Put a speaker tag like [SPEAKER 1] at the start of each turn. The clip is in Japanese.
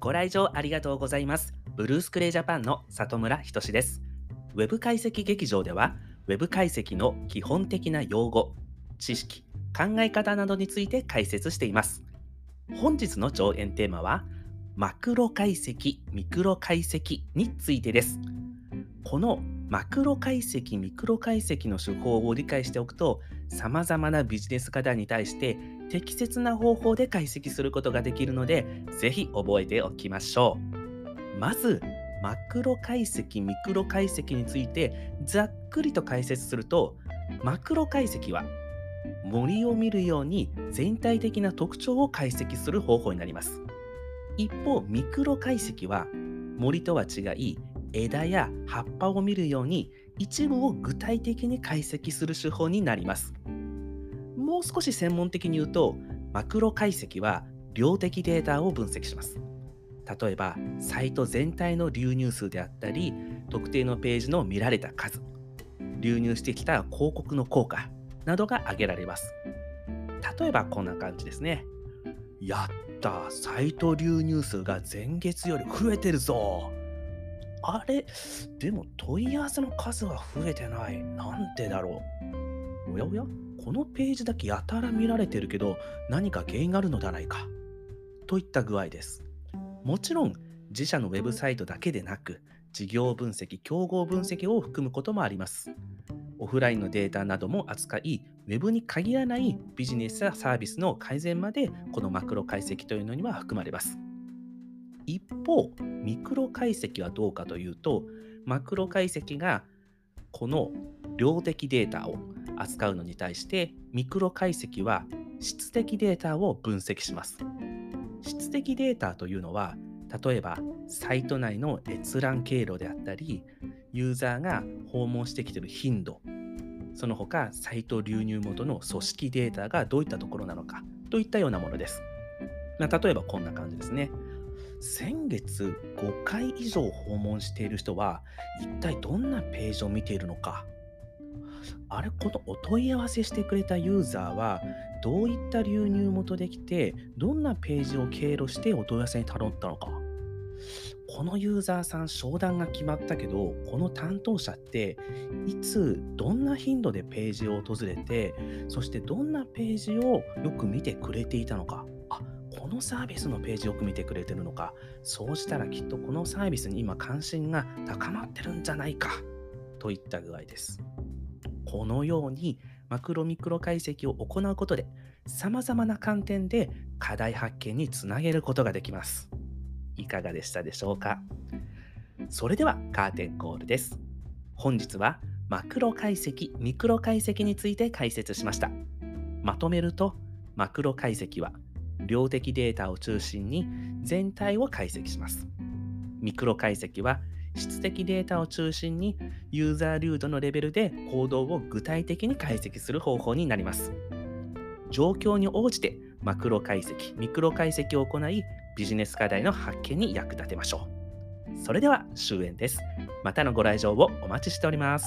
[SPEAKER 1] ご来場ありがとうございます。ブルースクレイジャパンの里村仁です。ウェブ解析劇場では、ウェブ解析の基本的な用語、知識、考え方などについて解説しています。本日の上演テーマは、マクロ解析、ミクロ解析についてです。このマクロ解析、ミクロ解析の手法を理解しておくと、様々なビジネス課題に対して適切な方法で解析することができるので、ぜひ覚えておきましょう。まず、マクロ解析、ミクロ解析についてざっくりと解説すると、マクロ解析は森を見るように全体的な特徴を解析する方法になります。一方、ミクロ解析は森とは違い、枝や葉っぱを見るように一部を具体的に解析する手法になります。もう少し専門的に言うと、マクロ解析は量的データを分析します。例えば、サイト全体の流入数であったり、特定のページの見られた数、流入してきた広告の効果などが挙げられます。例えばこんな感じですね。やったサイト流入数が前月より増えてるぞあれ？でも問い合わせの数は増えてない。なんでだろう？おやおや？このページだけやたら見られてるけど何か原因があるのではないかといった具合です。もちろん自社のウェブサイトだけでなく事業分析、競合分析を含むこともあります。オフラインのデータなども扱い、ウェブに限らないビジネスやサービスの改善までこのマクロ解析というのには含まれます。一方、ミクロ解析はどうかというと、マクロ解析がこの量的データを扱うのに対して、ミクロ解析は質的データを分析します。質的データというのは、例えばサイト内の閲覧経路であったり、ユーザーが訪問してきている頻度、その他サイト流入元の組織データがどういったところなのかといったようなものです。ま例えばこんな感じですね。先月5回以上訪問している人は一体どんなページを見ているのか。あれこのお問い合わせしてくれたユーザーはどういった流入元できてどんなページを経路してお問い合わせに頼ったのか。このユーザーさん商談が決まったけどこの担当者っていつどんな頻度でページを訪れてそしてどんなページをよく見てくれていたのか。あこのサービスのページよく見てくれてるのか。そうしたらきっとこのサービスに今関心が高まってるんじゃないか。といった具合です。このようにマクロミクロ解析を行うことで様々な観点で課題発見につなげることができます。いかがでしたでしょうか？それではカーテンコールです本日はマクロ解析ミクロ解析について解説しましたまとめるとマクロ解析は量的データを中心に全体を解析します。ミクロ解析は質的データを中心にユーザー流度のレベルで行動を具体的に解析する方法になります。状況に応じてマクロ解析、ミクロ解析を行いビジネス課題の発見に役立てましょう。それでは終演です。またのご来場をお待ちしております。